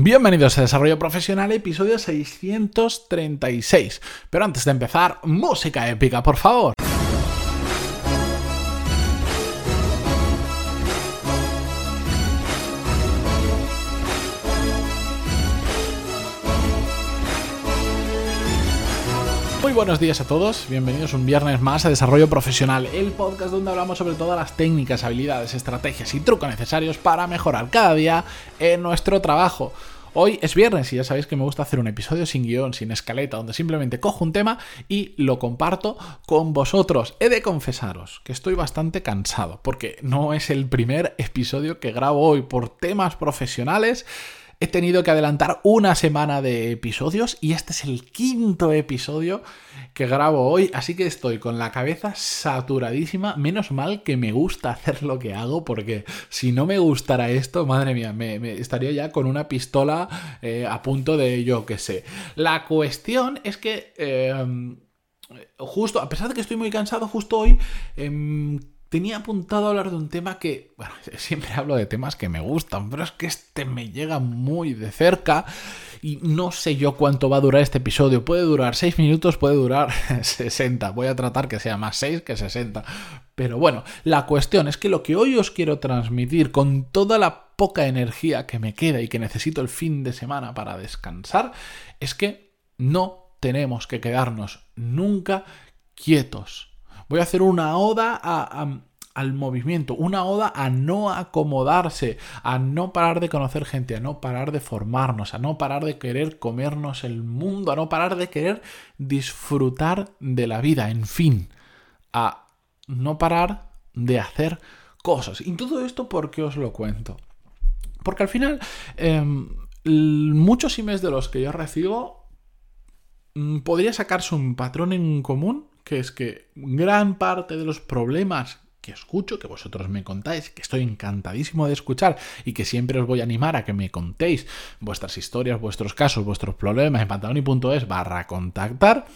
Bienvenidos a Desarrollo Profesional, episodio 636. Pero antes de empezar, música épica, por favor. Muy buenos días a todos, bienvenidos un viernes más a Desarrollo Profesional, el podcast donde hablamos sobre todas las técnicas, habilidades, estrategias y trucos necesarios para mejorar cada día en nuestro trabajo. Hoy es viernes y ya sabéis que me gusta hacer un episodio sin guion, sin escaleta, donde simplemente cojo un tema y lo comparto con vosotros. He de confesaros que estoy bastante cansado, porque no es el primer episodio que grabo hoy por temas profesionales He tenido que adelantar una semana de episodios y este es el quinto episodio que grabo hoy, así que estoy con la cabeza saturadísima. Menos mal que me gusta hacer lo que hago, porque si no me gustara esto, madre mía, me, estaría ya con una pistola eh, a punto de yo qué sé. La cuestión es que... Em, justo, a pesar de que estoy muy cansado, justo hoy em, tenía apuntado a hablar de un tema que, bueno, siempre hablo de temas que me gustan, pero es que este me llega muy de cerca y no sé yo cuánto va a durar este episodio. Puede durar 6 minutos, puede durar 60. Voy a tratar que sea más 6 que 60. Pero bueno, la cuestión es que lo que hoy os quiero transmitir con toda la poca energía que me queda y que necesito el fin de semana para descansar, es que no tenemos que quedarnos nunca quietos Voy a hacer una oda al movimiento, una oda a no acomodarse, a no parar de conocer gente, a no parar de formarnos, a no parar de querer comernos el mundo, a no parar de querer disfrutar de la vida, en fin, a no parar de hacer cosas. Y todo esto, ¿por qué os lo cuento? Porque al final, em, muchos emails de los que yo recibo, mm, podría sacarse un patrón en común que es que gran parte de los problemas que escucho, que vosotros me contáis, que estoy encantadísimo de escuchar y que siempre os voy a animar a que me contéis vuestras historias, vuestros casos, vuestros problemas en pantaloni.es barra contactar,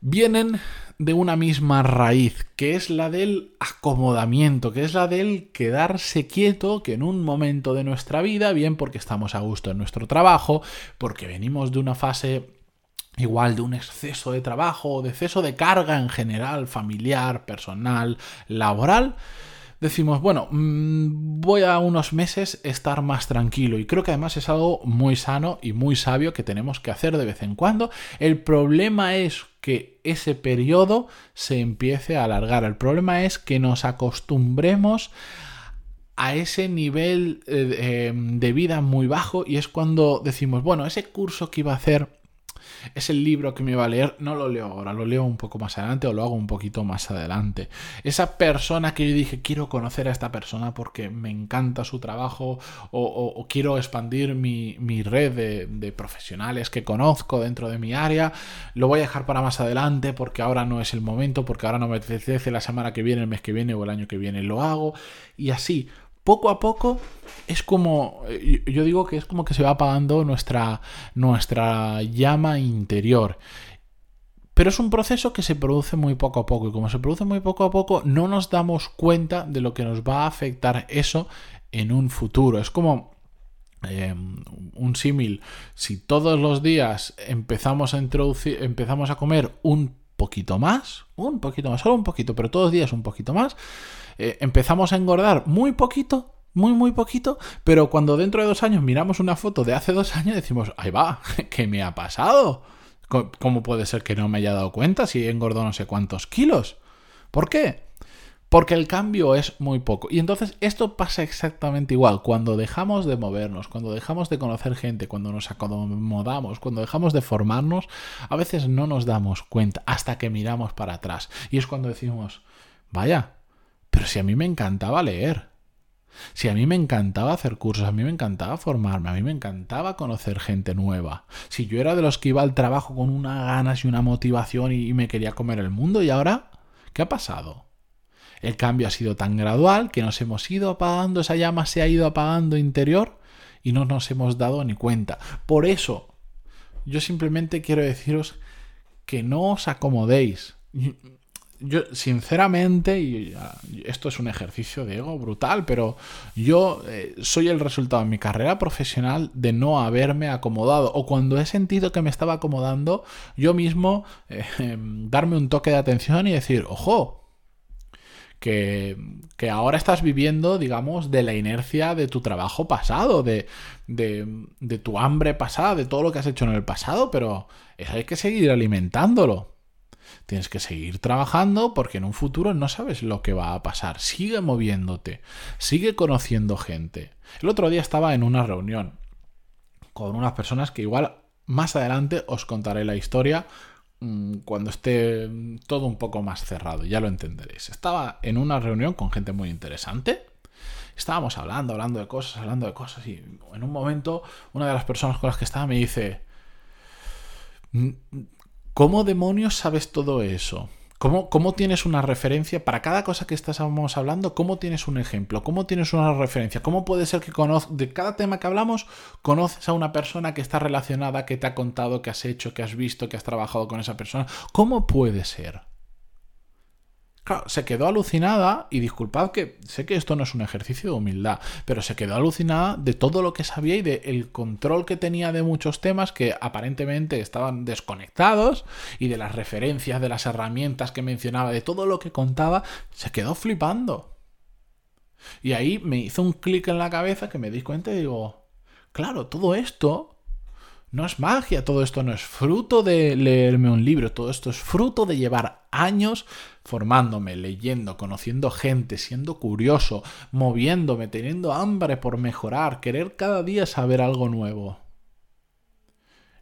vienen de una misma raíz, que es la del acomodamiento, que es la del quedarse quieto, que en un momento de nuestra vida, bien porque estamos a gusto en nuestro trabajo, porque venimos de una fase igual de un exceso de trabajo o de exceso de carga en general, familiar, personal, laboral, decimos, bueno, mm, voy a unos meses estar más tranquilo y creo que además es algo muy sano y muy sabio que tenemos que hacer de vez en cuando. El problema es que ese periodo se empiece a alargar, el problema es que nos acostumbremos a ese nivel eh, de vida muy bajo y es cuando decimos, bueno, ese curso que iba a hacer es el libro que me va a leer, no lo leo ahora, lo leo un poco más adelante o lo hago un poquito más adelante. Esa persona que yo dije, quiero conocer a esta persona porque me encanta su trabajo o, quiero expandir mi, red de, de, profesionales que conozco dentro de mi área, lo voy a dejar para más adelante porque ahora no es el momento, porque ahora no me apetece la semana que viene, el mes que viene o el año que viene lo hago y así poco a poco es como, eh, yo digo que es como que se va apagando nuestra, nuestra llama interior. Pero es un proceso que se produce muy poco a poco y como se produce muy poco a poco no nos damos cuenta de lo que nos va a afectar eso en un futuro. Es como em, un símil. Si todos los días empezamos a introducir, empezamos a comer un poquito más, un poquito más, solo un poquito, pero todos los días un poquito más, eh, empezamos a engordar muy poquito, muy, muy poquito, pero cuando dentro de dos años miramos una foto de hace dos años decimos, ahí va, ¿qué me ha pasado? ¿Cómo puede ser que no me haya dado cuenta si he engordado no sé cuántos kilos? ¿Por qué? Porque el cambio es muy poco. Y entonces esto pasa exactamente igual. Cuando dejamos de movernos, cuando dejamos de conocer gente, cuando nos acomodamos, cuando dejamos de formarnos, a veces no nos damos cuenta hasta que miramos para atrás. Y es cuando decimos, vaya, si a mí me encantaba leer, si a mí me encantaba hacer cursos, a mí me encantaba formarme, a mí me encantaba conocer gente nueva. Si yo era de los que iba al trabajo con unas ganas y una motivación y, me quería comer el mundo, ¿y ahora qué ha pasado? El cambio ha sido tan gradual que nos hemos ido apagando, esa llama se ha ido apagando interior y no nos hemos dado ni cuenta. Por eso, yo simplemente quiero deciros que no os acomodéis yo sinceramente, y esto es un ejercicio de ego brutal, pero yo eh, soy el resultado en mi carrera profesional de no haberme acomodado. O cuando he sentido que me estaba acomodando, yo mismo eh, darme un toque de atención y decir, ojo, que, que, ahora estás viviendo, digamos, de la inercia de tu trabajo pasado, de, de, de, tu hambre pasada, de todo lo que has hecho en el pasado, pero eso hay que seguir alimentándolo. Tienes que seguir trabajando porque en un futuro no sabes lo que va a pasar. Sigue moviéndote, sigue conociendo gente. El otro día estaba en una reunión con unas personas que igual más adelante os contaré la historia mm, cuando esté todo un poco más cerrado, ya lo entenderéis. Estaba en una reunión con gente muy interesante. Estábamos hablando, hablando de cosas, hablando de cosas y en un momento una de las personas con las que estaba me dice, ¿Cómo demonios sabes todo eso? ¿Cómo, ¿Cómo, tienes una referencia para cada cosa que estamos hablando? ¿Cómo tienes un ejemplo? ¿Cómo tienes una referencia? ¿Cómo puede ser que de cada tema que hablamos conoces a una persona que está relacionada, que te ha contado, que has hecho, que has visto, que has trabajado con esa persona? ¿Cómo puede ser? Claro, se quedó alucinada, y disculpad que sé que esto no es un ejercicio de humildad, pero se quedó alucinada de todo lo que sabía y del control que tenía de muchos temas que aparentemente estaban desconectados y de las referencias, de las herramientas que mencionaba, de todo lo que contaba, se quedó flipando. Y ahí me hizo un clic en la cabeza que me di cuenta y digo, claro, todo esto no es magia, todo esto no es fruto de leerme un libro, todo esto es fruto de llevar años formándome, leyendo, conociendo gente, siendo curioso, moviéndome, teniendo hambre por mejorar, querer cada día saber algo nuevo.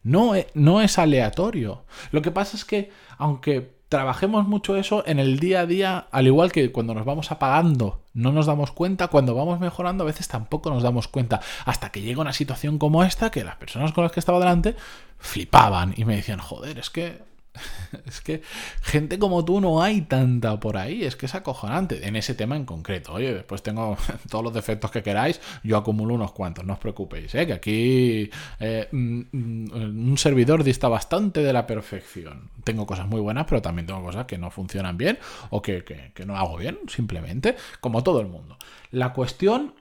No, e, no es aleatorio. Lo que pasa es que, aunque trabajemos mucho eso en el día a día, al igual que cuando nos vamos apagando, no nos damos cuenta, cuando vamos mejorando a veces tampoco nos damos cuenta, hasta que llega una situación como esta que las personas con las que estaba delante flipaban y me decían, joder, es que es que gente como tú no hay tanta por ahí, es que es acojonante en ese tema en concreto. Oye, después tengo todos los defectos que queráis, yo acumulo unos cuantos, no os preocupéis, ¿eh? que aquí eh, mm, mm, un servidor dista bastante de la perfección. Tengo cosas muy buenas, pero también tengo cosas que no funcionan bien o que, que no hago bien, simplemente, como todo el mundo. La cuestión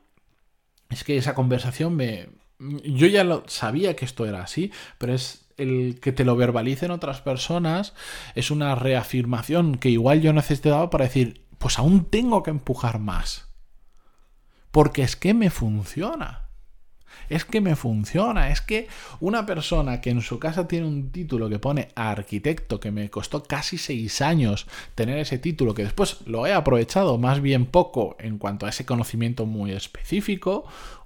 es que esa conversación me... Yo ya lo sabía que esto era así, pero es el que te lo verbalicen otras personas es una reafirmación que igual yo necesitaba para decir, pues aún tengo que empujar más. Porque es que me funciona. Es que me funciona. Es que una persona que en su casa tiene un título que pone arquitecto, que me costó casi seis años tener ese título, que después lo he aprovechado más bien poco en cuanto a ese conocimiento muy específico,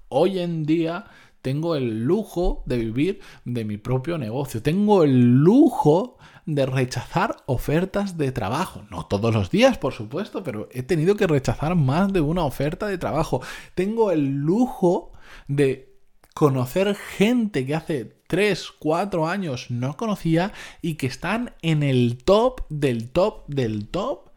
hoy en día tengo el lujo de vivir de mi propio negocio. Tengo el lujo de rechazar ofertas de trabajo. No todos los días, por supuesto, pero he tenido que rechazar más de una oferta de trabajo. Tengo el lujo de conocer gente que hace 3, 4 años no conocía y que están en el top del top del top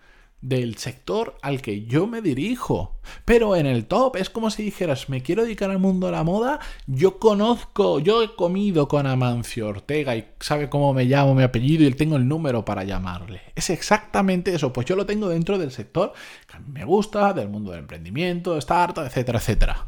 del sector al que yo me dirijo. Pero en el top es como si dijeras, me quiero dedicar al mundo de la moda, yo conozco, yo he comido con Amancio Ortega y sabe cómo me llamo, mi apellido y tengo el número para llamarle. Es exactamente eso, pues yo lo tengo dentro del sector que a mí me gusta, del mundo del emprendimiento, startup, etcétera, etcétera.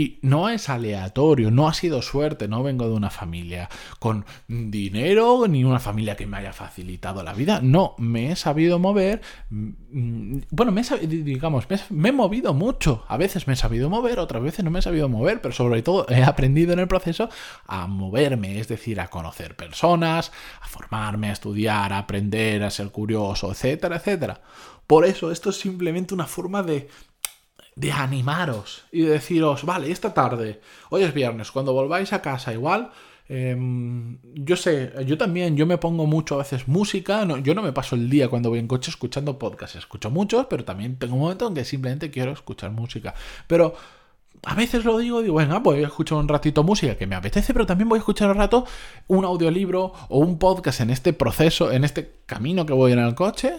Y no es aleatorio, no ha sido suerte, no vengo de una familia con dinero ni una familia que me haya facilitado la vida. No, me he sabido mover. Mm, bueno, me he, digamos, me he movido mucho. A veces me he sabido mover, otras veces no me he sabido mover, pero sobre todo he aprendido en el proceso a moverme, es decir, a conocer personas, a formarme, a estudiar, a aprender, a ser curioso, etcétera, etcétera. Por eso esto es simplemente una forma de de animaros y de deciros, vale, esta tarde, hoy es viernes, cuando volváis a casa igual, em, yo sé, yo también, yo me pongo mucho a veces música, no, yo no me paso el día cuando voy en coche escuchando podcasts, escucho muchos, pero también tengo un momento en que simplemente quiero escuchar música. Pero a veces lo digo, digo, venga, voy a escuchar un ratito música que me apetece, pero también voy a escuchar un rato un audiolibro o un podcast en este proceso, en este camino que voy en el coche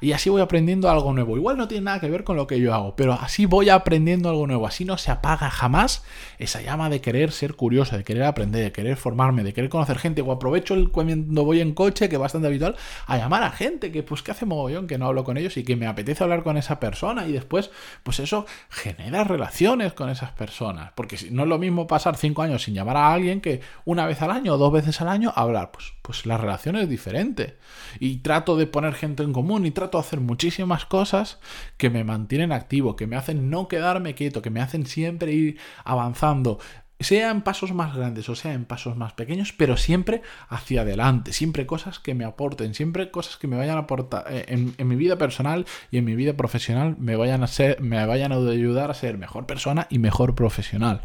Y así voy aprendiendo algo nuevo. Igual no tiene nada que ver con lo que yo hago, pero así voy aprendiendo algo nuevo. Así no se apaga jamás esa llama de querer ser curioso, de querer aprender, de querer formarme, de querer conocer gente. O aprovecho el, cuando voy en coche, que es bastante habitual, a llamar a gente que pues que hace mogollón que no hablo con ellos y que me apetece hablar con esa persona y después pues eso genera relaciones con esas personas. Porque no es lo mismo pasar cinco años sin llamar a alguien que una vez al año o dos veces al año hablar. Pues, pues la relación es diferente. Y trato de poner gente en común y trato de hacer muchísimas cosas que me mantienen activo, que me hacen no quedarme quieto, que me hacen siempre ir avanzando sea en pasos más grandes o sea en pasos más pequeños, pero siempre hacia adelante, siempre cosas que me aporten, siempre cosas que me vayan a aportar eh, en, mi vida personal y en mi vida profesional me vayan a ser, me vayan a ayudar a ser mejor persona y mejor profesional.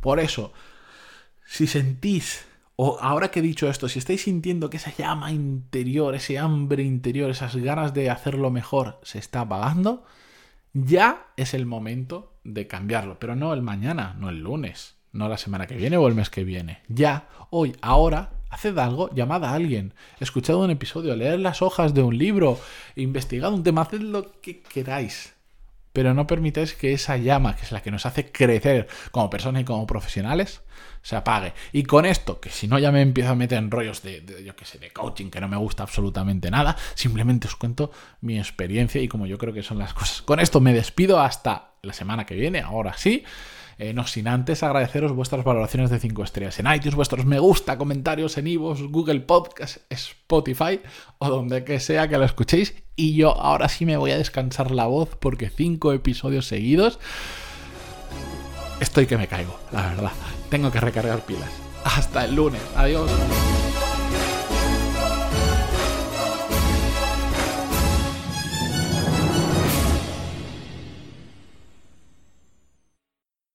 Por eso, si sentís o ahora que he dicho esto, si estáis sintiendo que esa llama interior, ese hambre interior, esas ganas de hacerlo mejor se está apagando, ya es el momento de cambiarlo. Pero no el mañana, no el lunes, no la semana que viene o el mes que viene. Ya, hoy, ahora, haced algo, llamad a alguien, escuchad un episodio, leed las hojas de un libro, investigad un tema, haced lo que queráis pero no permitáis que esa llama, que es la que nos hace crecer como personas y como profesionales, se apague. Y con esto, que si no ya me empiezo a meter en rollos de, yo que sé, de coaching, que no me gusta absolutamente nada, simplemente os cuento mi experiencia y como yo creo que son las cosas. Con esto me despido hasta la semana que viene, ahora sí. Eh, no sin antes agradeceros vuestras valoraciones de 5 estrellas en iTunes, vuestros me gusta, comentarios en iVoox, Google Podcast, Spotify o donde que sea que lo escuchéis. Y yo ahora sí me voy a descansar la voz porque 5 episodios seguidos estoy que me caigo, la verdad. Tengo que recargar pilas. Hasta el lunes. Adiós.